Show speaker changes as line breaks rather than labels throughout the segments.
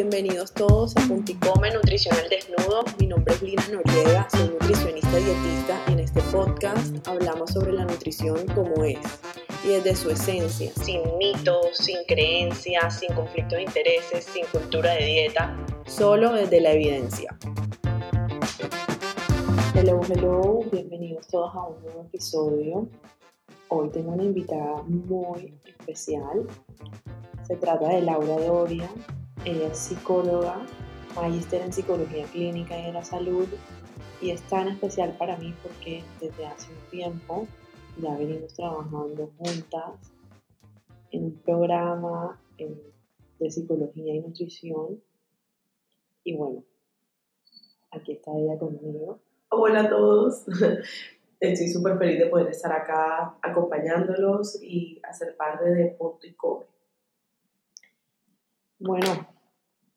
bienvenidos todos a Punticome Nutricional Desnudo. Mi nombre es Lina Noriega, soy nutricionista dietista y en este podcast hablamos sobre la nutrición como es y desde su esencia, sin mitos, sin creencias, sin conflictos de intereses, sin cultura de dieta, solo desde la evidencia. Hello, hello, bienvenidos todos a un nuevo episodio. Hoy tengo una invitada muy especial. Se trata de Laura Doria. Ella es psicóloga, magíster en psicología clínica y de la salud. Y es tan especial para mí porque desde hace un tiempo ya venimos trabajando juntas en un programa de psicología y nutrición. Y bueno, aquí está ella conmigo.
Hola a todos. Estoy súper feliz de poder estar acá acompañándolos y hacer parte de Punto y Come.
Bueno,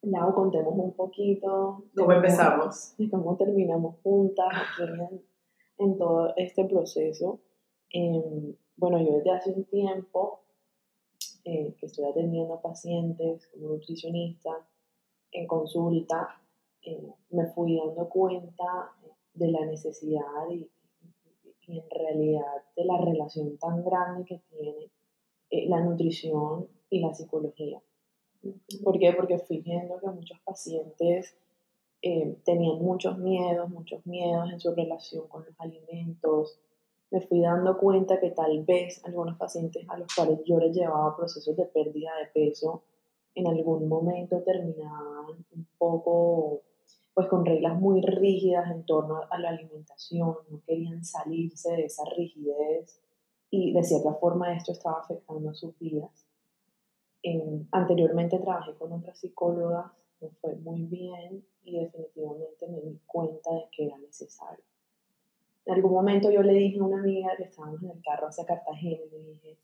Lau, contemos un poquito.
¿Cómo empezamos?
Y cómo terminamos juntas en, todo este proceso. Em, bueno, yo desde hace un tiempo eh, que estoy atendiendo pacientes como nutricionista en consulta, eh, me fui dando cuenta de la necesidad y, y en realidad de la relación tan grande que tiene eh, la nutrición y la psicología. ¿Por qué? Porque fui viendo que muchos pacientes eh, tenían muchos miedos, muchos miedos en su relación con los alimentos. Me fui dando cuenta que tal vez algunos pacientes a los cuales yo les llevaba procesos de pérdida de peso, en algún momento terminaban un poco pues con reglas muy rígidas en torno a la alimentación, no querían salirse de esa rigidez y de cierta forma esto estaba afectando a sus vidas. Anteriormente trabajé con otras psicólogas, me fue muy bien y definitivamente me di cuenta de que era necesario. En algún momento yo le dije a una amiga que estábamos en el carro hacia Cartagena le dije,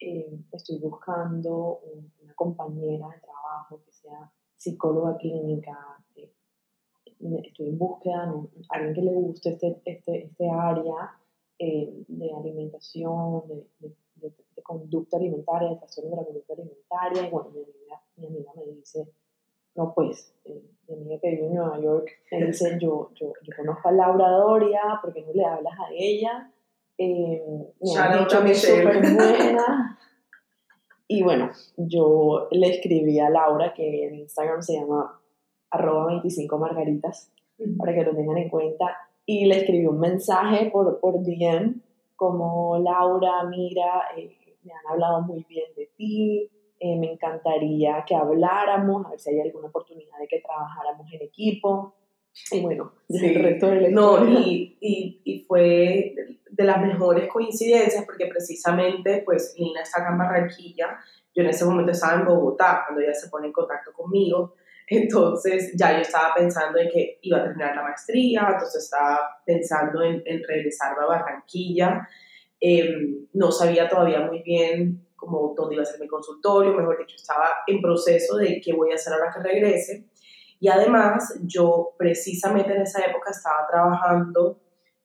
eh, estoy buscando una compañera de trabajo que sea psicóloga clínica, eh, estoy en búsqueda alguien que le guste este, este, este área eh, de alimentación, de, conducta alimentaria, de trastorno de la conducta alimentaria. Y bueno, mi amiga, mi amiga me dice, no pues, eh, mi amiga que vive en Nueva York me dice, yo, yo, yo conozco a Laura Doria, ¿por qué no le hablas a ella? Eh, me ha dicho que es súper buena. Y bueno, yo le escribí a Laura, que en Instagram se llama arroba 25 margaritas, para que lo tengan en cuenta. Y le escribí un mensaje por, por DM, como Laura, mira, eh, me han hablado muy bien de ti, eh, me encantaría que habláramos, a ver si hay alguna oportunidad de que trabajáramos en equipo. Y bueno, el resto del
No, y, y, y, fue de las mejores coincidencias porque precisamente, pues, Lina está acá en Barranquilla, yo en ese momento estaba en Bogotá, cuando ella se pone en contacto conmigo, entonces ya yo estaba pensando en que iba a terminar la maestría, entonces estaba pensando en, en regresar a Barranquilla. Em, no sabía todavía muy bien cómo dónde iba a ser mi consultorio, mejor dicho, estaba en proceso de qué voy a hacer ahora que regrese. Y además, yo precisamente en esa época estaba trabajando,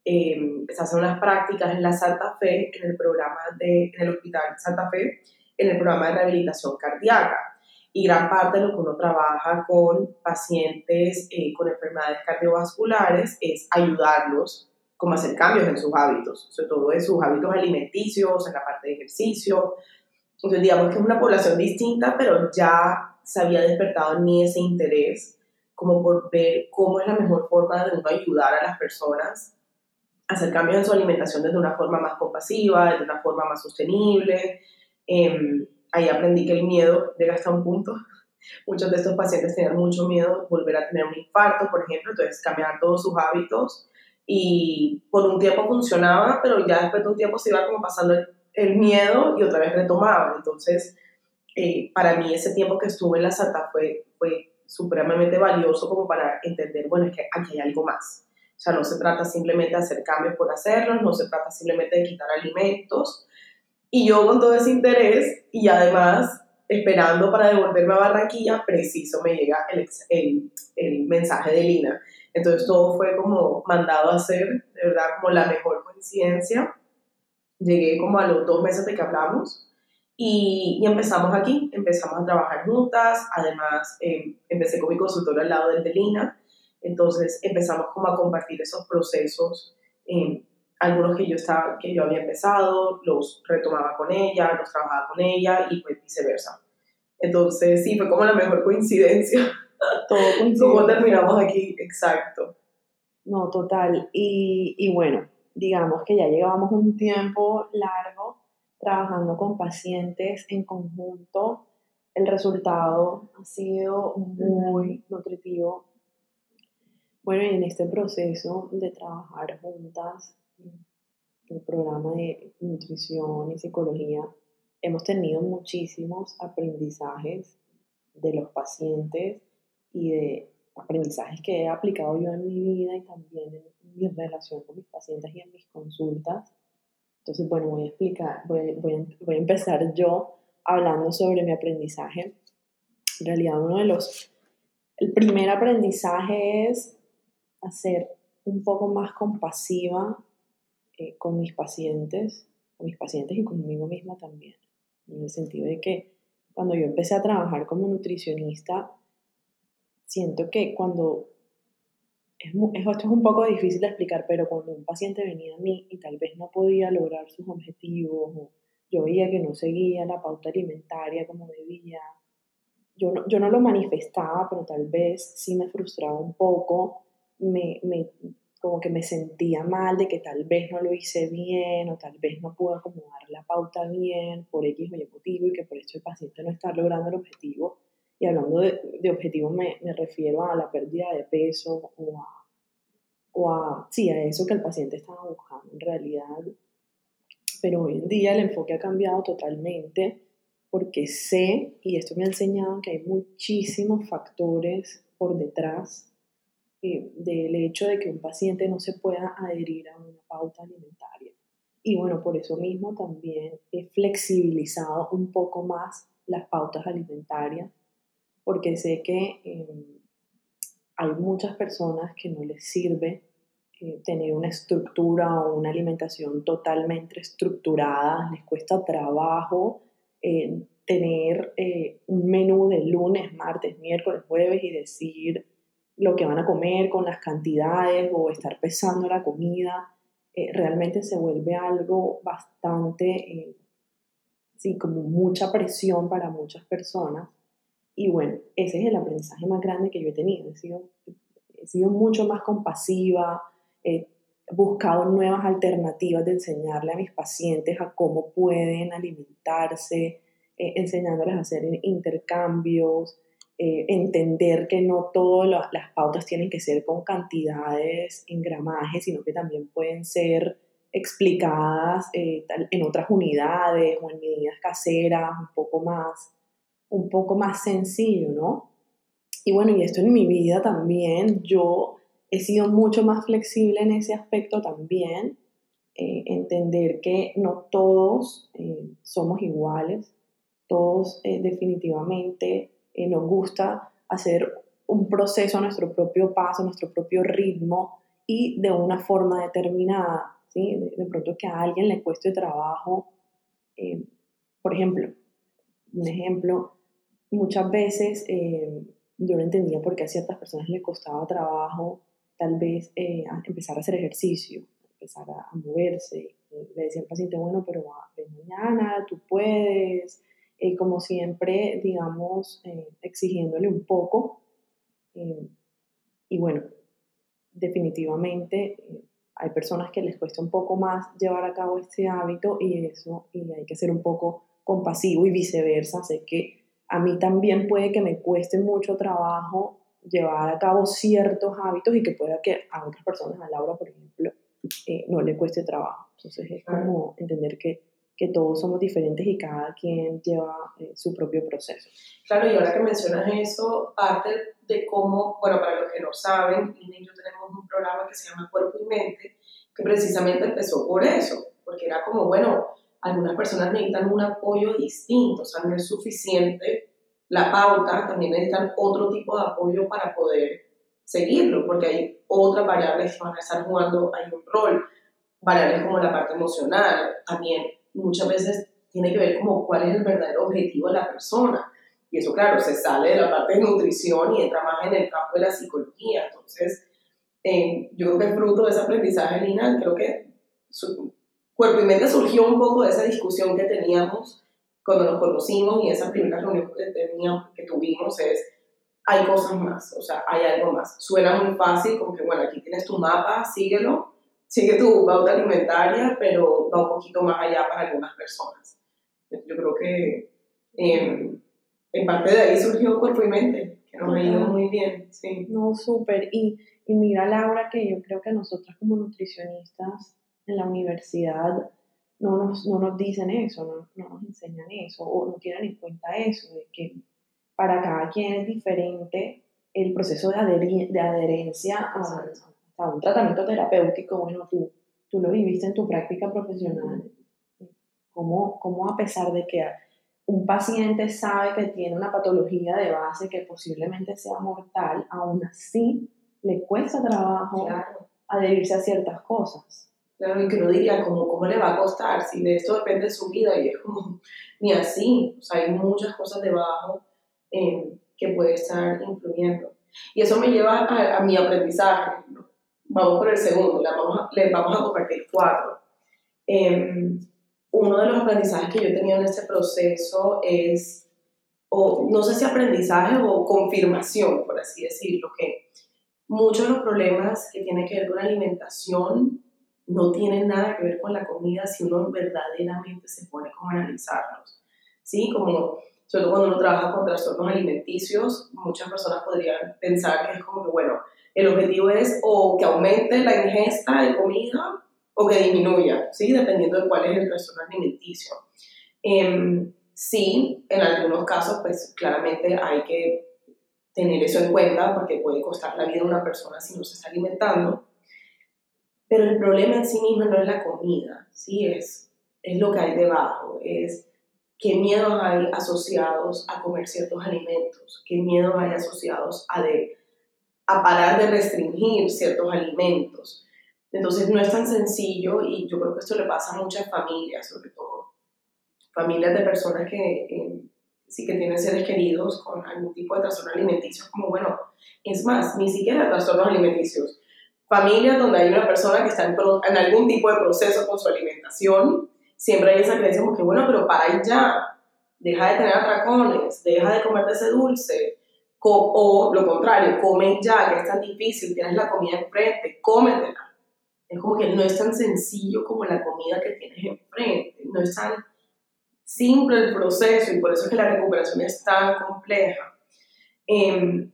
eh, haciendo unas prácticas en la Santa Fe, en el programa de, en el Hospital Santa Fe, en el programa de rehabilitación cardíaca y gran parte de lo que uno trabaja con pacientes eh, con enfermedades cardiovasculares es ayudarlos como hacer cambios en sus hábitos, sobre todo en sus hábitos alimenticios, en la parte de ejercicio. Entonces, digamos que es una población distinta, pero ya se había despertado en mí ese interés como por ver cómo es la mejor forma de uno ayudar a las personas a hacer cambios en su alimentación desde una forma más compasiva, desde una forma más sostenible. Eh, ahí aprendí que el miedo llega hasta un punto. Muchos de estos pacientes tenían mucho miedo de volver a tener un infarto, por ejemplo, entonces cambiaban todos sus hábitos y por un tiempo funcionaba, pero ya después de un tiempo se iba como pasando el, miedo y otra vez retomaban. Entonces, eh, para mí ese tiempo que estuve en la Santa fue, fue supremamente valioso como para entender, bueno, es que aquí hay algo más. O sea, no se trata simplemente de hacer cambios por hacerlos, no se trata simplemente de quitar alimentos, y yo con todo ese interés y además esperando para devolverme a Barranquilla, preciso me llega el, el, el mensaje de Lina. Entonces todo fue como mandado a hacer, de verdad, como la mejor coincidencia. Llegué como a los dos meses de que hablamos Y, y, empezamos aquí, empezamos a trabajar juntas, además eh, empecé con mi consultor al lado del de Lina, entonces empezamos como a compartir esos procesos, eh, algunos que yo, estaba, que yo había empezado, los retomaba con ella, los trabajaba con ella y pues viceversa. Entonces sí, fue como la mejor coincidencia.
Todo
¿Cómo terminamos aquí? Exacto.
No, total. Y, y bueno, digamos que ya llevábamos un tiempo largo trabajando con pacientes en conjunto. El resultado ha sido muy nutritivo. Bueno, en este proceso de trabajar juntas, el programa de nutrición y psicología, hemos tenido muchísimos aprendizajes de los pacientes y de aprendizajes que he aplicado yo en mi vida y también en mi relación con mis pacientes y en mis consultas. Entonces, bueno, voy a explicar, voy, voy, voy a empezar yo hablando sobre mi aprendizaje. En realidad, uno de los, el primer aprendizaje es hacer un poco más compasiva eh, con mis pacientes, con mis pacientes y conmigo misma también. En el sentido de que cuando yo empecé a trabajar como nutricionista, siento que cuando, es, esto es un poco difícil de explicar, pero cuando un paciente venía a mí y tal vez no podía lograr sus objetivos, o yo veía que no seguía la pauta alimentaria como debía, yo no, yo no lo manifestaba, pero tal vez sí me frustraba un poco, me, como que me sentía mal de que tal vez no lo hice bien o tal vez no pude acomodar la pauta bien por X o Y motivo y que por eso el paciente no está logrando el objetivo. Y hablando de, de objetivos me, me, refiero a la pérdida de peso o a, o a, sí, a eso que el paciente estaba buscando en realidad. Pero hoy en día el enfoque ha cambiado totalmente porque sé, y esto me ha enseñado que hay muchísimos factores por detrás eh, del hecho de que un paciente no se pueda adherir a una pauta alimentaria. Y bueno, por eso mismo también he flexibilizado un poco más las pautas alimentarias porque sé que em, hay muchas personas que no les sirve eh, tener una estructura o una alimentación totalmente estructurada, les cuesta trabajo eh, tener un menú de lunes, martes, miércoles, jueves y decir lo que van a comer con las cantidades o estar pesando la comida, realmente se vuelve algo bastante, sí, como mucha presión para muchas personas y bueno, ese es el aprendizaje más grande que yo he tenido. He sido, he sido mucho más compasiva, he buscado nuevas alternativas de enseñarle a mis pacientes a cómo pueden alimentarse, eh, enseñándoles a hacer intercambios, eh, entender que no todas las pautas tienen que ser con cantidades en gramajes, sino que también pueden ser explicadas eh, en otras unidades o en medidas caseras, un poco más un poco más sencillo, ¿no? Y bueno, y esto en mi vida también, yo he sido mucho más flexible en ese aspecto también, eh, entender que no todos eh, somos iguales, todos eh, nos gusta hacer un proceso a nuestro propio paso, a nuestro propio ritmo y de una forma determinada, ¿sí? De, pronto que a alguien le cueste trabajo, por ejemplo, un ejemplo, muchas veces eh, yo no entendía por qué a ciertas personas les costaba trabajo tal vez eh, empezar a hacer ejercicio, empezar a, moverse. Le decía al paciente, bueno, pero ven mañana, tú puedes, eh, como siempre, digamos, exigiéndole un poco. y bueno, definitivamente hay personas que les cuesta un poco más llevar a cabo este hábito y eso, y hay que ser un poco compasivo y viceversa. Sé que a mí también puede que me cueste mucho trabajo llevar a cabo ciertos hábitos y que pueda que a otras personas, a Laura, por ejemplo, eh, no le cueste trabajo. Entonces es como entender que, que, todos somos diferentes y cada quien lleva eh, su propio proceso.
Claro, y ahora que mencionas eso, parte de cómo, bueno, para los que no saben, Lina y yo tenemos un programa que se llama Cuerpo y Mente, que precisamente empezó por eso, porque era como, bueno, algunas personas necesitan un apoyo distinto, o sea, no es suficiente la pauta, también necesitan otro tipo de apoyo para poder seguirlo, porque hay otras variables que van a estar jugando hay un rol, variables como la parte emocional, también muchas veces tiene que ver como cuál es el verdadero objetivo de la persona. Y eso, claro, se sale de la parte de nutrición y entra más en el campo de la psicología. Entonces, eh, yo creo que el fruto de ese aprendizaje, Lina, creo que su, cuerpo y mente surgió un poco de esa discusión que teníamos cuando nos conocimos y esa primera reunión que, teníamos, que tuvimos es, hay cosas más, o sea, hay algo más. Suena muy fácil, como que, bueno, aquí tienes tu mapa, síguelo, sigue tu pauta alimentaria, pero va un poquito más allá para algunas personas. Yo creo que em, en parte de ahí surgió cuerpo y mente, que nos ha ido muy bien. Sí.
No, súper. Y, y mira, Laura, que yo creo que nosotras como nutricionistas en la universidad no nos, no nos dicen eso, no, no, nos enseñan eso, o no tienen en cuenta eso, de que para cada quien es diferente el proceso de, de adherencia a, a, un tratamiento terapéutico. Bueno, tú, tú lo viviste en tu práctica profesional. ¿Cómo, cómo a pesar de que un paciente sabe que tiene una patología de base que posiblemente sea mortal, aún así le cuesta trabajo adherirse a ciertas cosas?
Claro, y que no diría como, ¿cómo le va a costar? Si de esto depende su vida y es como, ni así, o sea, hay muchas cosas debajo eh, que puede estar influyendo. Y eso me lleva a, mi aprendizaje. Vamos por el segundo, vamos a, les vamos a compartir cuatro. Em, uno de los aprendizajes que yo he tenido en este proceso es, o no sé si aprendizaje o confirmación, por así decirlo, que muchos de los problemas que tienen que ver con la alimentación no tienen nada que ver con la comida si uno verdaderamente se pone como a analizarlos. ¿Sí? Como, sobre todo cuando uno trabaja con trastornos alimenticios, muchas personas podrían pensar que es como que, bueno, el objetivo es o que aumente la ingesta de comida o que disminuya, ¿sí? Dependiendo de cuál es el trastorno alimenticio. Em, sí, en algunos casos, pues claramente hay que tener eso en cuenta porque puede costar la vida a una persona si no se está alimentando. Pero el problema en sí mismo no es la comida, ¿sí? Es, es lo que hay debajo, es qué miedos hay asociados a comer ciertos alimentos, qué miedos hay asociados a, de, a parar de restringir ciertos alimentos. Entonces no es tan sencillo y yo creo que esto le pasa a muchas familias, sobre todo familias de personas que eh, sí que tienen seres queridos con algún tipo de trastorno alimenticio, como bueno, es más, ni siquiera trastornos alimenticios, familias donde hay una persona que está en, algún tipo de proceso con su alimentación, siempre hay esa creencia como que, bueno, pero para ya, deja de tener atracones, deja de comerte ese dulce, o lo contrario, come ya, que es tan difícil, tienes la comida enfrente, cómetela. Es como que no es tan sencillo como la comida que tienes enfrente, no es tan simple el proceso y por eso es que la recuperación es tan compleja. Em,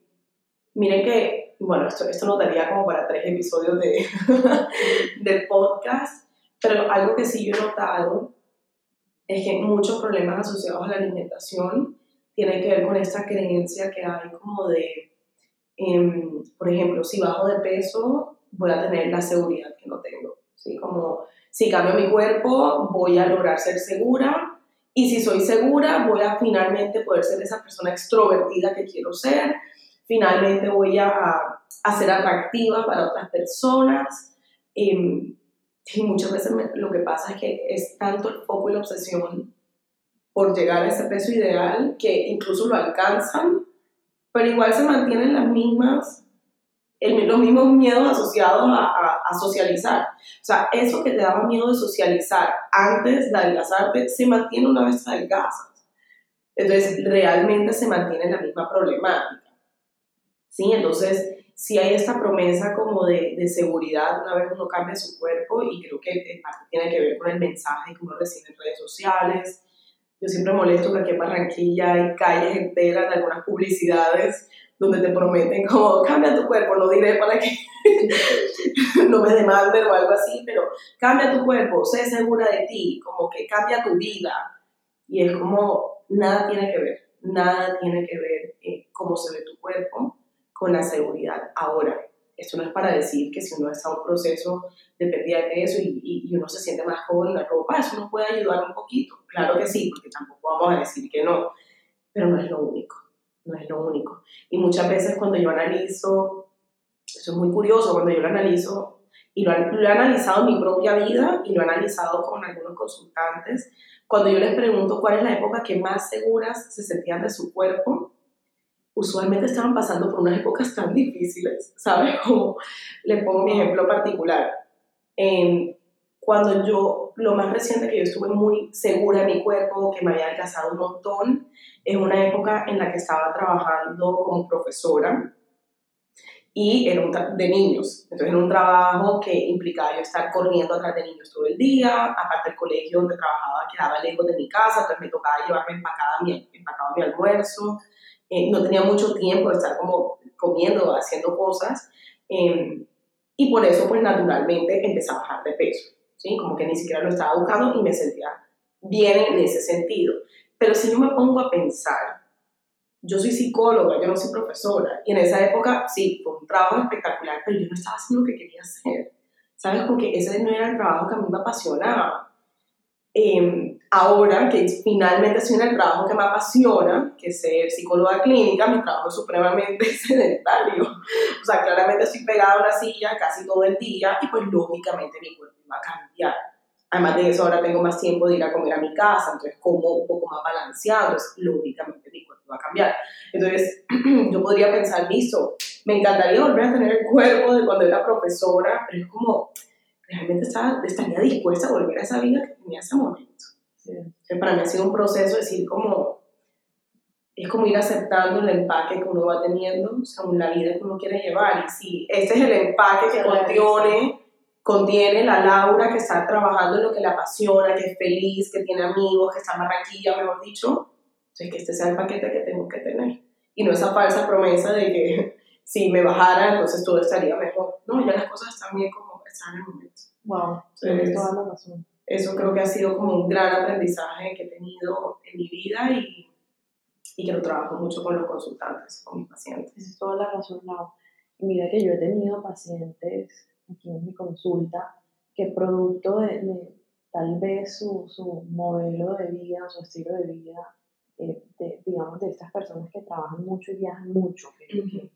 miren que bueno, esto, esto nos daría como para tres episodios de, del podcast, pero algo que sí yo he notado es que muchos problemas asociados a la alimentación tienen que ver con esta creencia que hay como de, em, por ejemplo, si bajo de peso, voy a tener la seguridad que no tengo, ¿sí? Como si cambio mi cuerpo, voy a lograr ser segura, y si soy segura, voy a finalmente poder ser esa persona extrovertida que quiero ser, finalmente voy a, a ser atractiva para otras personas. Em, y muchas veces lo que pasa es que es tanto el foco y la obsesión por llegar a ese peso ideal que incluso lo alcanzan, pero igual se mantienen las mismas, el, los mismos miedos asociados a, a, socializar. O sea, eso que te daba miedo de socializar antes de adelgazarte se mantiene una vez adelgazas. Entonces, realmente se mantiene la misma problemática. ¿sí? Entonces, si hay esta promesa como de, de, seguridad una vez uno cambia su cuerpo y creo que tiene que ver con el mensaje que uno recibe en redes sociales. Yo siempre molesto que aquí en Barranquilla hay calles enteras de algunas publicidades donde te prometen como cambia tu cuerpo, no diré para que no me demanden o algo así, pero cambia tu cuerpo, sé segura de ti, como que cambia tu vida. Y es como nada tiene que ver, nada tiene que ver eh, cómo se ve tu cuerpo con la seguridad. Ahora, esto no es para decir que si uno está en un proceso de pérdida de peso y, y, uno se siente más cómodo en la ropa, eso nos puede ayudar un poquito. Claro que sí, porque tampoco vamos a decir que no, pero no es lo único, no es lo único. Y muchas veces cuando yo analizo, eso es muy curioso, cuando yo lo analizo, Y lo, lo, he analizado en mi propia vida y lo he analizado con algunos consultantes. Cuando yo les pregunto cuál es la época que más seguras se sentían de su cuerpo, usualmente estaban pasando por unas épocas tan difíciles, ¿sabes? Como les pongo mi ejemplo particular. cuando yo, lo más reciente que yo estuve muy segura de mi cuerpo, que me había alcanzado un montón, es una época en la que estaba trabajando como profesora y era de niños. Entonces era un trabajo que implicaba yo estar corriendo atrás de niños todo el día, aparte el colegio donde trabajaba quedaba lejos de mi casa, entonces me tocaba llevarme empacada mi, empacado mi almuerzo, eh, no tenía mucho tiempo de estar como comiendo, haciendo cosas, em, y por eso pues naturalmente empecé a bajar de peso, ¿sí? Como que ni siquiera lo estaba buscando y me sentía bien en ese sentido. Pero si yo me pongo a pensar, yo soy psicóloga, yo no soy profesora, y en esa época sí, fue un trabajo espectacular, pero yo no estaba haciendo lo que quería hacer, ¿sabes? Porque ese no era el trabajo que a mí me apasionaba. Eh, ahora que finalmente estoy en el trabajo que me apasiona, que es ser psicóloga clínica, mi trabajo es supremamente sedentario. O sea, claramente estoy pegada a una silla casi todo el día y pues lógicamente mi cuerpo va a cambiar. Además de eso, ahora tengo más tiempo de ir a comer a mi casa, entonces como un poco más balanceado, entonces lógicamente mi cuerpo va a cambiar. Entonces yo podría pensar, listo, me encantaría volver a tener el cuerpo de cuando era profesora, pero es como, realmente estaba, estaría dispuesta a volver a esa vida que tenía ese momento. Para mí ha sido un proceso, decir, como, es como ir aceptando el empaque que uno va teniendo según la vida que uno quiere llevar. Y si este es el empaque que contiene, contiene la Laura que está trabajando en lo que le apasiona, que es feliz, que tiene amigos, que está en Barranquilla, mejor dicho, entonces que este sea el paquete que tengo que tener. Y no esa falsa promesa de que si me bajara, entonces todo estaría mejor. No, ya las cosas están bien como están en el momento.
Wow, tienes toda la razón
eso creo que ha sido como un gran aprendizaje que he tenido en mi vida y, y que lo trabajo mucho con los consultantes, con mis pacientes.
Es toda la razón. Y mira que yo he tenido pacientes aquí en mi consulta que producto de, tal vez su, su, modelo de vida, su estilo de vida, eh, de, digamos, de estas personas que trabajan mucho y viajan mucho, que,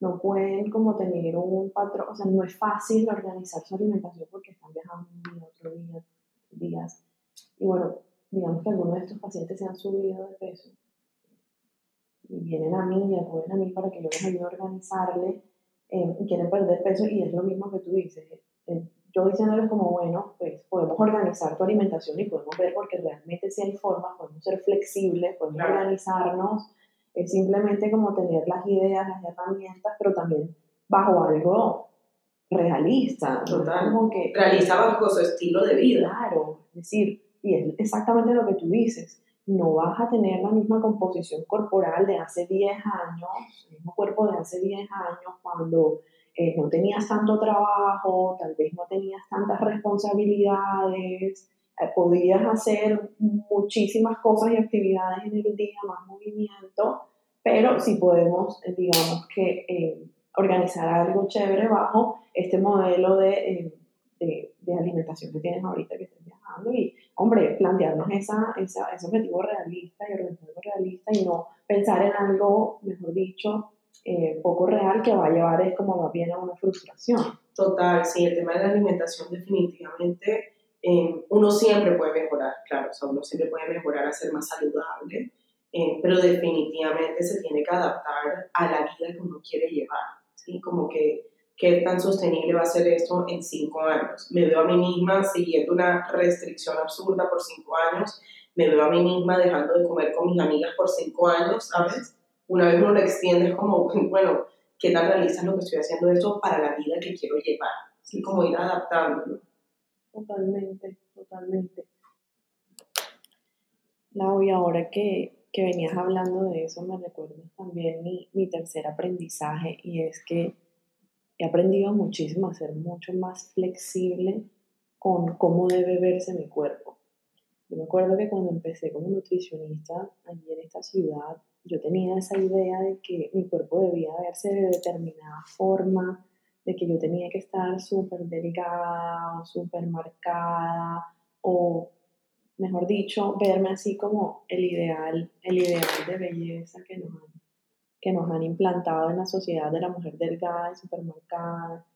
no pueden como tener un patrón, o sea, no es fácil organizar su alimentación porque están viajando un día, otro día, días. Y bueno, digamos que algunos de estos pacientes se han subido de peso y vienen a mí y acuden a mí para que yo les ayude a organizarle eh, y quieren perder peso y es lo mismo que tú dices. Eh, yo diciéndoles como, bueno, pues podemos organizar tu alimentación y podemos ver porque realmente si hay formas, podemos ser flexibles, podemos organizarnos, es simplemente como tener las ideas, las herramientas, pero también bajo algo realista.
Total. Como que, realista bajo su estilo de vida.
Claro, es decir, y es exactamente lo que tú dices. No vas a tener la misma composición corporal de hace 10 años, el mismo cuerpo de hace 10 años, cuando eh, no tenías tanto trabajo, tal vez no tenías tantas responsabilidades, eh, podías hacer muchísimas cosas y actividades en el día, más movimiento, pero si podemos, eh, digamos que organizar algo chévere bajo este modelo de, de, de, alimentación que tienes ahorita que estás viajando y, hombre, plantearnos esa, esa, ese objetivo realista y organizar algo realista y no pensar en algo, mejor dicho, eh, poco real que va a llevar es como va bien a una frustración.
Total, sí, el tema de la alimentación definitivamente eh, uno siempre puede mejorar, claro, uno siempre puede mejorar a ser más saludable, eh, pero definitivamente se tiene que adaptar a la vida que uno quiere llevar. ¿Sí? Como que qué tan sostenible va a ser esto en cinco años. Me veo a mí misma siguiendo una restricción absurda por cinco años, me veo a mí misma dejando de comer con mis amigas por cinco años, ¿sabes? Una vez uno lo extiende es como, bueno, ¿qué tan realista lo que estoy haciendo esto para la vida que quiero llevar? Así como ir adaptándolo.
Totalmente, totalmente. Lau, y ahora que, que venías hablando de eso, me recuerdas también mi, mi tercer aprendizaje y es que he aprendido muchísimo a ser mucho más flexible con cómo debe verse mi cuerpo. Yo me acuerdo que cuando empecé como nutricionista allí en esta ciudad, yo tenía esa idea de que mi cuerpo debía verse de determinada forma, de que yo tenía que estar súper delgada o súper marcada o mejor dicho, verme así como el ideal, el ideal de belleza que nos han, que nos han implantado en la sociedad de la mujer delgada y supermercada.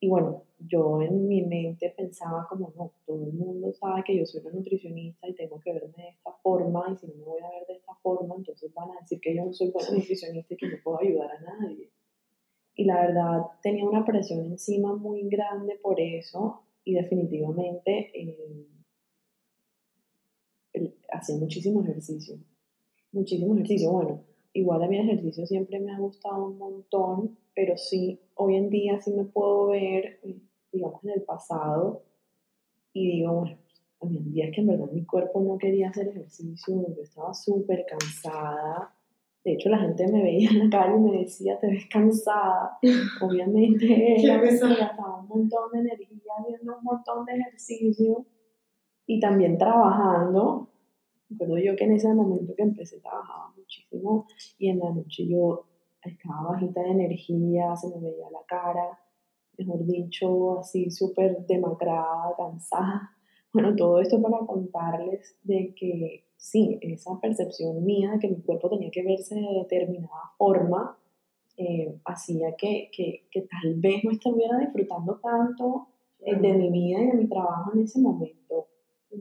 y bueno, yo en mi mente pensaba como, no, todo el mundo sabe que yo soy una nutricionista y tengo que verme de esta forma, y si no me voy a ver de esta forma, entonces van a decir que yo no soy buena nutricionista y que no puedo ayudar a nadie. Y la verdad tenía una presión encima muy grande por eso y definitivamente eh, hacía muchísimo ejercicio, muchísimo ejercicio. Bueno, igual a mí el ejercicio siempre me ha gustado un montón, pero sí, hoy en día sí me puedo ver, digamos, en el pasado y digo, bueno, había días que en verdad mi cuerpo no quería hacer ejercicio, yo estaba súper cansada. De hecho, la gente me veía en la calle y me decía, te ves cansada. Obviamente, era gastaba un montón de energía haciendo un montón de ejercicio y también trabajando. Recuerdo yo que en ese momento que empecé trabajaba muchísimo y en la noche yo estaba bajita de energía, se me veía la cara, mejor dicho, así súper demacrada, cansada. Bueno, todo esto para contarles de que sí, esa percepción mía de que mi cuerpo tenía que verse de determinada forma, eh, hacía que, que, que, tal vez no estuviera disfrutando tanto eh, de mi vida y de mi trabajo en ese momento.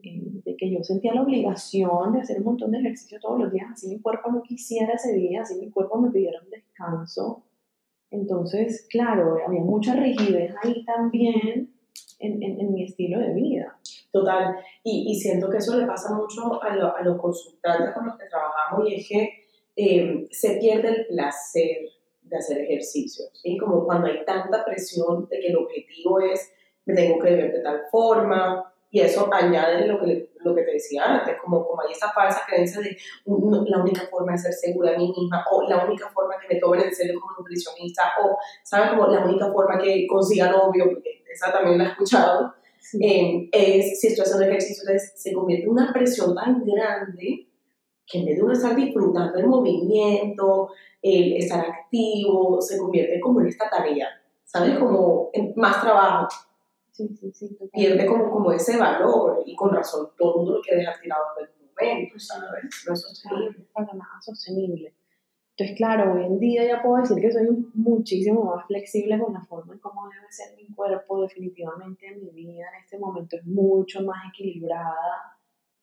Eh, de que yo sentía la obligación de hacer un montón de ejercicio todos los días, así mi cuerpo no quisiera ese día, así mi cuerpo me pidiera un descanso. Entonces, claro, había mucha rigidez ahí también en, en, mi estilo de vida.
Total, y, y, siento que eso le pasa mucho a, a, los consultantes con los que trabajamos y es que eh, se pierde el placer de hacer ejercicio, ¿sí? Como cuando hay tanta presión de que el objetivo es me tengo que ver de tal forma, y eso añade lo que, lo que te decía antes, como, como hay esa falsa creencia de la única forma de ser segura de mí misma, o la única forma que me tomen en serio como nutricionista, o, ¿sabes? Como la única forma que consiga novio, porque esa también la he escuchado, eh, es si estoy haciendo ejercicio, entonces se convierte en una presión tan grande que en vez de uno estar disfrutando el movimiento, el estar activo, se convierte como en esta tarea, ¿sabes? Como en más trabajo.
Sí, sí, sí,
pierde como, como ese valor y con razón todo el mundo lo quiere dejar tirado en el momento, ¿sabes? No es sostenible.
Para nada sostenible. Entonces, claro, hoy en día ya puedo decir que soy muchísimo más flexible con la forma en cómo debe ser mi cuerpo. Definitivamente mi vida en este momento es mucho más equilibrada.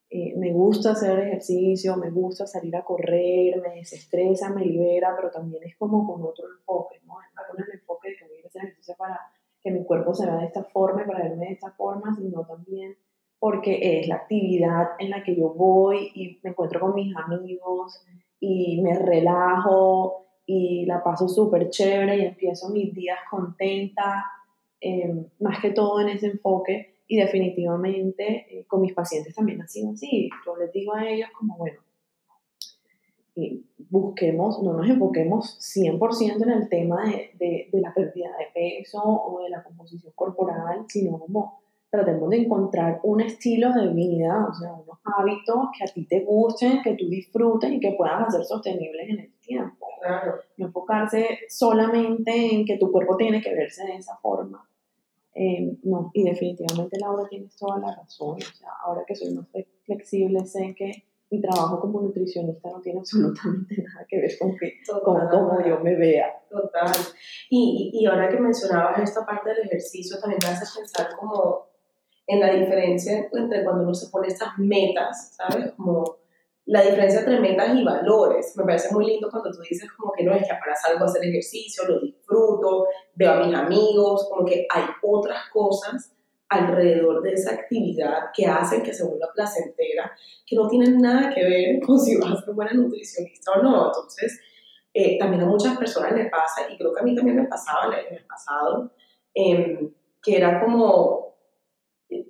Eh, me gusta hacer ejercicio, me gusta salir a correr, me desestresa, me libera, pero también es como con otro enfoque, ¿no? Con el enfoque de que voy a hacer ejercicio para que mi cuerpo se vea de esta forma y para verme de esta forma, sino también porque es la actividad en la que yo voy y me encuentro con mis amigos y me relajo y la paso súper chévere y empiezo mis días contenta, em, más que todo en ese enfoque y definitivamente eh, con mis pacientes también ha sido así. Yo les digo a ellos como, bueno, busquemos, no nos enfoquemos 100% en el tema de, de, la pérdida de peso o de la composición corporal, sino como tratemos de encontrar un estilo de vida, o sea, unos hábitos que a ti te gusten, que tú disfrutes y que puedan hacer sostenibles en el tiempo.
Claro.
No enfocarse solamente en que tu cuerpo tiene que verse de esa forma. Eh, no, y definitivamente Laura tienes toda la razón. O sea, ahora que soy más flexible, sé que mi trabajo como nutricionista no tiene absolutamente nada que ver con, que, cómo yo me vea.
Total. Y, y, ahora que mencionabas esta parte del ejercicio, también me hace pensar como en la diferencia entre cuando uno se pone estas metas, ¿sabes? Como la diferencia entre metas y valores. Me parece muy lindo cuando tú dices como que no es que para salgo a hacer ejercicio, lo disfruto, veo a mis amigos, como que hay otras cosas alrededor de esa actividad que hacen que se vuelva placentera, que no tienen nada que ver con si vas a ser buena nutricionista o no. Entonces, eh, también a muchas personas les pasa, y creo que a mí también me pasaba en el pasado, em, que era como eh,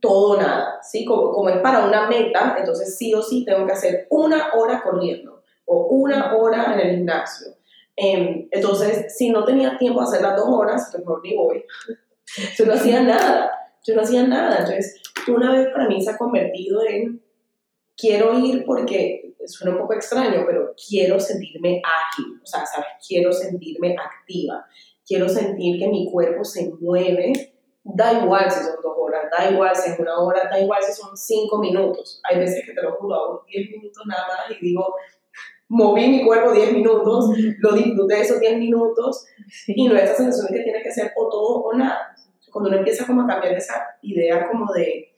todo o nada, ¿sí? Como, como es para una meta, entonces sí o sí tengo que hacer una hora corriendo o una hora en el gimnasio. Em, entonces, si no tenía tiempo de hacer las dos horas, pues mejor ni voy. Yo no hacía nada yo no hacía nada. Entonces, una vez para mí se ha convertido en, quiero ir porque suena un poco extraño, pero quiero sentirme ágil, o sea, ¿sabes? Quiero sentirme activa, quiero sentir que mi cuerpo se mueve. Da igual si son dos horas, da igual si es una hora, da igual si son cinco minutos. Hay veces que te lo juro, hago diez minutos nada más y digo, moví mi cuerpo diez minutos, lo disfruté esos diez minutos y no es esa sensación que tiene que ser o todo o nada cuando uno empieza como a cambiar esa idea como de,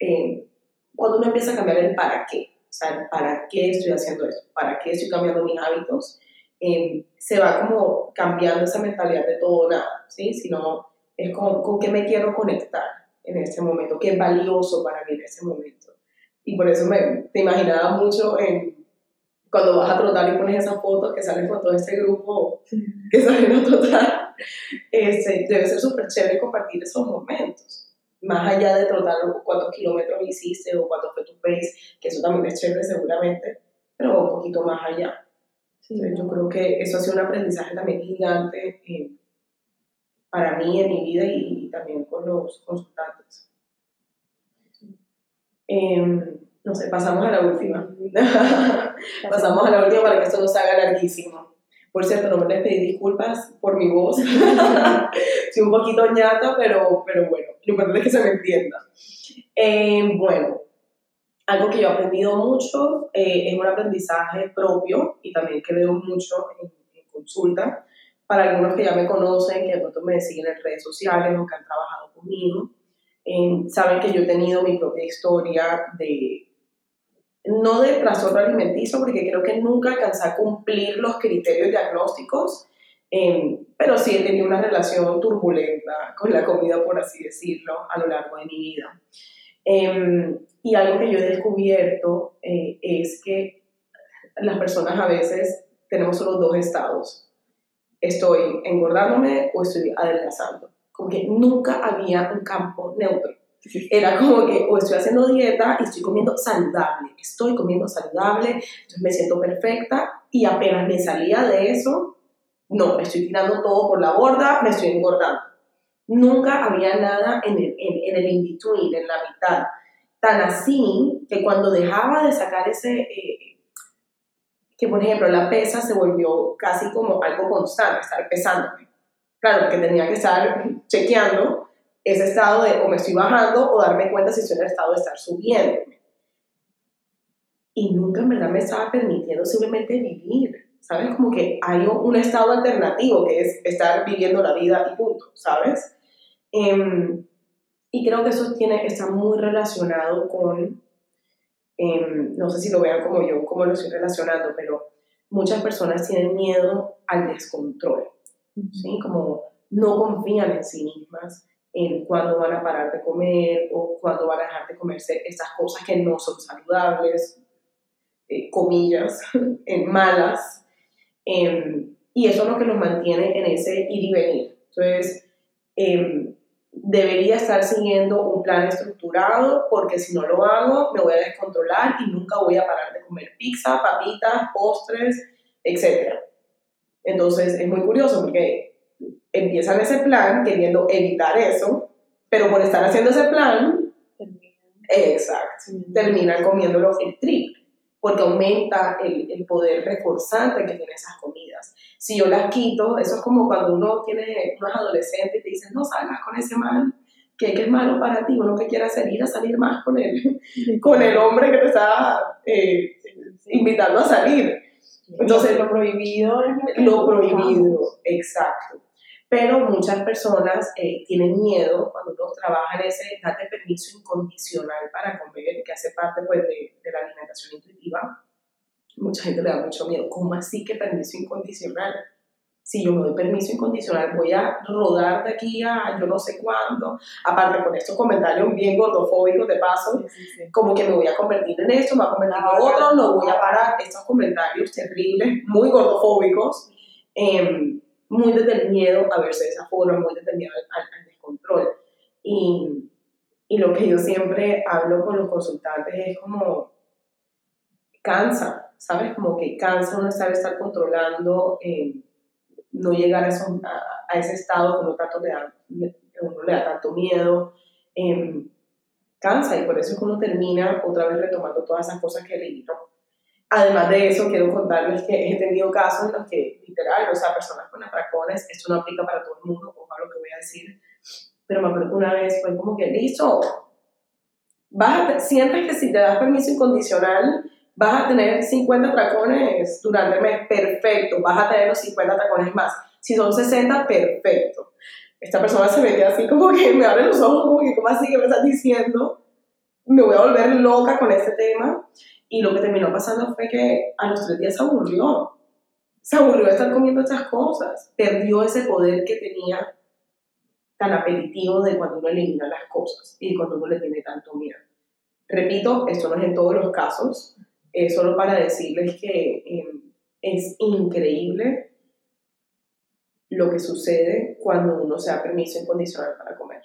eh, cuando uno empieza a cambiar el para qué, o sea, ¿para qué estoy haciendo esto? ¿Para qué estoy cambiando mis hábitos? Eh, se va como cambiando esa mentalidad de todo o nada, ¿sí? Sino es como con qué me quiero conectar en este momento, qué es valioso para mí en ese momento. Y por eso me, te imaginaba mucho en cuando vas a trotar y pones esas fotos que salen con todo este grupo que salen a trotar, este, debe ser súper chévere compartir esos momentos. Más allá de trotar cuántos kilómetros hiciste o cuánto fue tu pace, que eso también es chévere seguramente, pero un poquito más allá. yo creo que eso ha sido un aprendizaje también gigante eh, para mí en mi vida y, también con los consultantes. Eh, no sé, pasamos a la última. pasamos a la última para que esto no se haga larguísimo. Por cierto, no me les pedí disculpas por mi voz. Soy un poquito ñata, pero, pero bueno, lo importante es que se me entienda. Eh, bueno, algo que yo he aprendido mucho eh, es un aprendizaje propio y también que veo mucho en, consulta. Para algunos que ya me conocen, que de pronto me siguen en redes sociales o que han trabajado conmigo, eh, saben que yo he tenido mi propia historia de no de trastorno alimenticio, porque creo que nunca alcancé a cumplir los criterios diagnósticos, em, pero sí he tenido una relación turbulenta con la comida, por así decirlo, a lo largo de mi vida. Em, y algo que yo he descubierto eh, es que las personas a veces tenemos solo dos estados. Estoy engordándome o estoy adelgazando. Como que nunca había un campo neutro. Era como que o estoy haciendo dieta y estoy comiendo saludable, estoy comiendo saludable, entonces me siento perfecta y apenas me salía de eso, no, me estoy tirando todo por la borda, me estoy engordando. Nunca había nada en el, en, el in-between, en la mitad. Tan así que cuando dejaba de sacar ese, eh, que por ejemplo la pesa se volvió casi como algo constante, estar pesándome. Claro, porque tenía que estar chequeando ese estado de o me estoy bajando o darme cuenta si estoy en el estado de estar subiendo. Y nunca en verdad me estaba permitiendo simplemente vivir, ¿sabes? Como que hay un estado alternativo que es estar viviendo la vida y punto, ¿sabes? Em, y creo que eso tiene, está muy relacionado con, em, no sé si lo vean como yo, como lo estoy relacionando, pero muchas personas tienen miedo al descontrol, ¿sí? Como no confían en sí mismas, en cuándo van a parar de comer o cuándo van a dejar de comerse esas cosas que no son saludables, eh, comillas, malas. Em, y eso es lo que nos mantiene en ese ir y venir. Entonces, em, debería estar siguiendo un plan estructurado porque si no lo hago me voy a descontrolar y nunca voy a parar de comer pizza, papitas, postres, etc. Entonces es muy curioso porque empiezan ese plan queriendo evitar eso, pero por estar haciendo ese plan, exacto, terminan. comiéndolo el triple, porque aumenta el, el, poder reforzante que tienen esas comidas. Si yo las quito, eso es como cuando uno tiene unos adolescentes y te dicen, no salgas con ese man, que, es malo para ti, uno que quiera salir a salir más con el, con el hombre que te está eh, invitando a salir. Entonces,
lo prohibido
es lo prohibido, exacto pero muchas personas eh, tienen miedo cuando uno trabaja en ese date permiso incondicional para comer, que hace parte pues, de, de, la alimentación intuitiva. Mucha gente le da mucho miedo. ¿Cómo así que permiso incondicional? Si yo me doy permiso incondicional, voy a rodar de aquí a yo no sé cuándo. Aparte, con estos comentarios bien gordofóbicos de paso, como que me voy a convertir en esto, me voy a convertir en otro, no voy a parar. Estos comentarios terribles, muy gordofóbicos. Eh, muy desde el miedo a verse de esa forma, muy desde el miedo al, descontrol. Y, y, lo que yo siempre hablo con los consultantes es como, cansa, ¿sabes? Como que cansa uno estar, estar controlando, eh, no llegar a, a, ese estado que uno, tanto le da, uno le da tanto miedo. Eh, cansa y por eso es que uno termina otra vez retomando todas esas cosas que leído Además de eso, quiero contarles que he tenido casos en los que, literal, o sea, personas con atracones, esto no aplica para todo el mundo, ojo lo que voy a decir, pero me acuerdo que una vez fue como que, listo, vas a, sientes que si te das permiso incondicional, vas a tener 50 atracones durante el mes, perfecto, vas a tener los 50 atracones más. Si son 60, perfecto. esta persona se mete así como que me abre los ojos, como que, ¿cómo así que me estás diciendo? Me voy a volver loca con este tema. Y lo que terminó pasando fue que a los tres días se aburrió. Se aburrió de estar comiendo estas cosas. Perdió ese poder que tenía tan apetitivo de cuando uno elimina las cosas y cuando uno le tiene tanto miedo. Repito, esto no es en todos los casos, es solo para decirles que eh, es increíble lo que sucede cuando uno se da permiso incondicional para comer.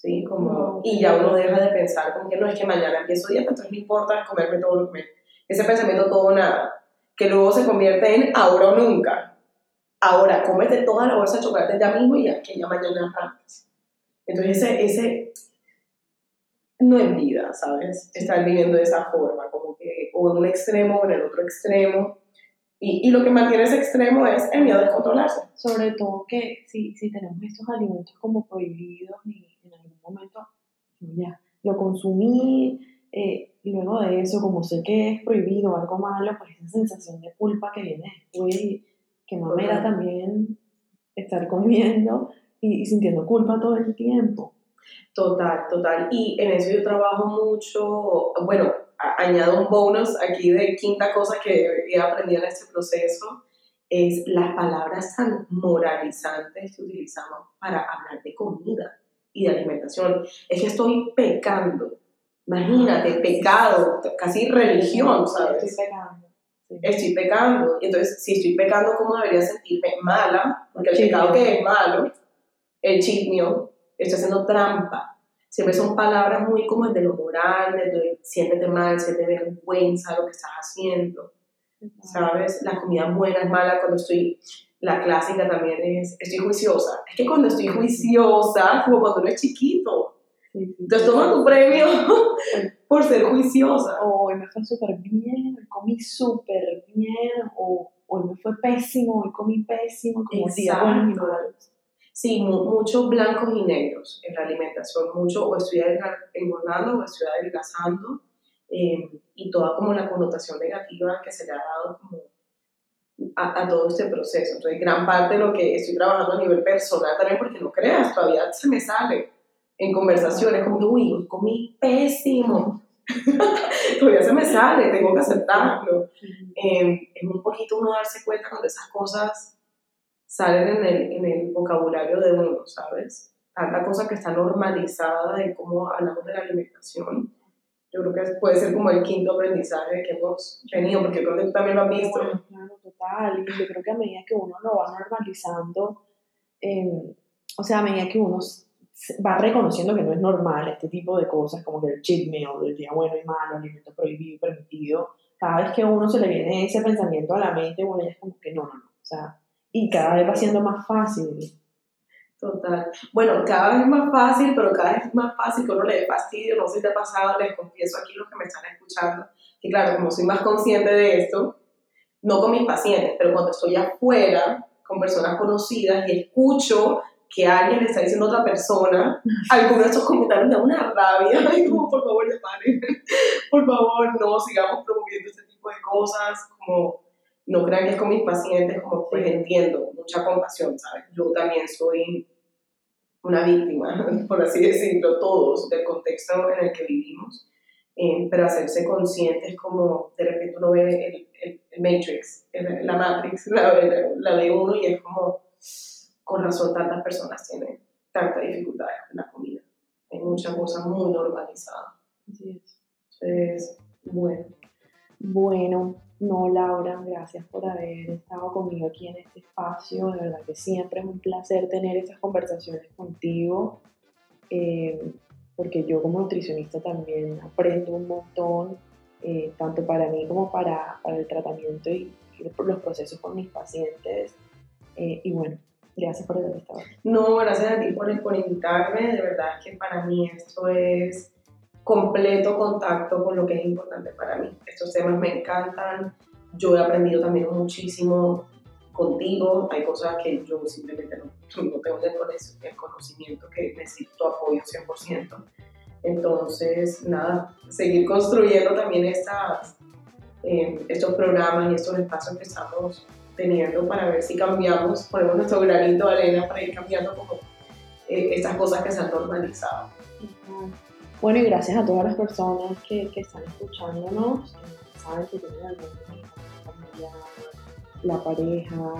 ¿Sí? Como, y ya uno deja de pensar como que no es que mañana empiezo dieta, entonces no importa comerme todo lo que me... Ese pensamiento todo o nada, que luego se convierte en ahora o nunca. Ahora, cómete toda la bolsa de chocolate ya mismo y ya que ya mañana arrancas. Entonces ese, ese no es vida, ¿sabes? Estar viviendo de esa forma, como que o en un extremo o en el otro extremo. Y, y, lo que mantiene ese extremo es el miedo a descontrolarse.
Sobre todo que si, si tenemos estos alimentos como prohibidos y algún momento ya lo consumí, eh, luego de eso, como sé que es prohibido algo malo, pues esa sensación de culpa que viene después y que no me da también estar comiendo y, y sintiendo culpa todo el tiempo.
Total, total. Y en eso yo trabajo mucho, bueno, añado un bonus aquí de quinta cosa que he aprendido en este proceso, es las palabras tan moralizantes que utilizamos para hablar de comida y de alimentación. Es que estoy pecando. Imagínate, pecado, casi religión, ¿sabes?
Estoy pecando.
Estoy pecando. Y entonces, si estoy pecando, ¿cómo debería sentirme? Mala, porque el pecado que es malo, el chismio, estoy haciendo trampa. Siempre son palabras muy como de lo moral, de, siéntete mal, siéntete vergüenza lo que estás haciendo, ¿sabes? La comida buena es mala cuando estoy, la clásica también es, estoy juiciosa. Es que cuando estoy juiciosa, como cuando uno es chiquito, entonces toma tu premio por ser juiciosa.
O hoy me fue súper bien, hoy comí súper bien, o hoy me fue pésimo, hoy comí pésimo, como
Exacto. Sí, muchos blancos y negros en la alimentación, mucho o estoy engordando o estoy adelgazando, eh, y toda como la connotación negativa que se le ha dado como a, a, todo este proceso. Entonces, gran parte de lo que estoy trabajando a nivel personal también, porque no creas, todavía se me sale en conversaciones como que, uy, comí pésimo. todavía se me sale, tengo que aceptarlo. Eh, es un poquito uno darse cuenta cuando esas cosas salen en el, en el vocabulario de uno, ¿sabes? Tanta cosa que está normalizada de cómo hablamos de la alimentación. Yo creo que puede ser como el quinto aprendizaje que hemos tenido, porque creo que tú también lo has visto.
Claro, total. Y yo creo que a medida que uno lo va normalizando, eh, o sea, a medida que uno va reconociendo que no es normal este tipo de cosas, como que el cheat meal, el día bueno y malo, alimento prohibido y permitido, cada vez que a uno se le viene ese pensamiento a la mente, uno ya es como que no, no, no. O sea, y cada vez va siendo más fácil.
Total. Bueno, cada vez más fácil, pero cada vez más fácil que uno le dé fastidio. No sé si te ha pasado, les confieso aquí los que me están escuchando, que claro, como soy más consciente de esto, no con mis pacientes, pero cuando estoy afuera con personas conocidas y escucho que alguien le está diciendo a otra persona, algunos de estos comentarios me da una rabia, ay, como por favor, ya paren, por favor, no sigamos promoviendo este tipo de cosas, como no crean que es con mis pacientes, como pues entiendo, mucha compasión, ¿sabes? Yo también soy una víctima, por así decirlo, todos, del contexto en el que vivimos, eh, pero hacerse conscientes como de repente uno ve el, el, el Matrix, el, la Matrix, la, la, de uno y es como, con razón tantas personas tienen tanta dificultad con la comida. Hay muchas cosas muy normalizadas.
Así es.
Entonces, bueno.
Bueno, no, Laura, gracias por haber estado conmigo aquí en este espacio. De verdad que siempre es un placer tener estas conversaciones contigo, eh, porque yo como nutricionista también aprendo un montón, eh, tanto para mí como para, para el tratamiento y, los procesos con mis pacientes. Eh, y bueno, gracias por haber estado.
No, gracias a ti por, por invitarme. De verdad que para mí esto es completo contacto con lo que es importante para mí. Estos temas me encantan, yo he aprendido también muchísimo contigo, hay cosas que yo simplemente no, no tengo el conocimiento que necesito apoyo 100%. Entonces, nada, seguir construyendo también estas, eh, estos programas y estos espacios que estamos teniendo para ver si cambiamos, ponemos nuestro granito de arena para ir cambiando como eh, estas cosas que se han normalizado.
Bueno, y gracias a todas las personas que, que están escuchándonos, que saben que tienen familiar, la pareja,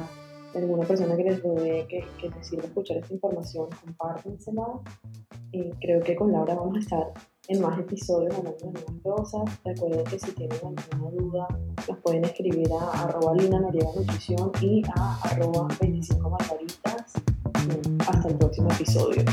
alguna persona que les rodee, que, que les sirva escuchar esta información, compártensela. Eh, creo que con Laura vamos a estar en más episodios hablando de nuevas cosas. Recuerden que si tienen alguna duda, las pueden escribir a arroba Lina Noriega Nutrición y a arroba 25 Margaritas. Hasta el próximo episodio.